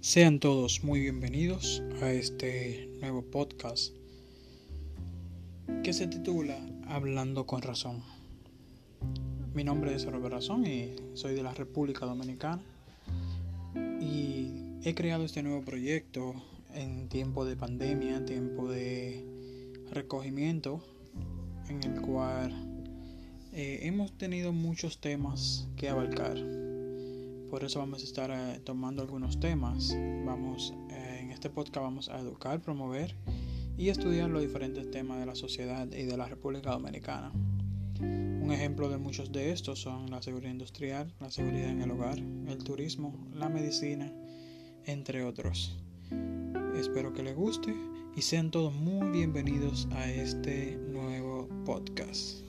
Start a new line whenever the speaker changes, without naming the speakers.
Sean todos muy bienvenidos a este nuevo podcast que se titula Hablando con Razón. Mi nombre es Robert Razón y soy de la República Dominicana y he creado este nuevo proyecto en tiempo de pandemia, tiempo de recogimiento, en el cual eh, hemos tenido muchos temas que abarcar por eso vamos a estar eh, tomando algunos temas. Vamos, eh, en este podcast vamos a educar, promover y estudiar los diferentes temas de la sociedad y de la República Dominicana. Un ejemplo de muchos de estos son la seguridad industrial, la seguridad en el hogar, el turismo, la medicina, entre otros. Espero que les guste y sean todos muy bienvenidos a este nuevo podcast.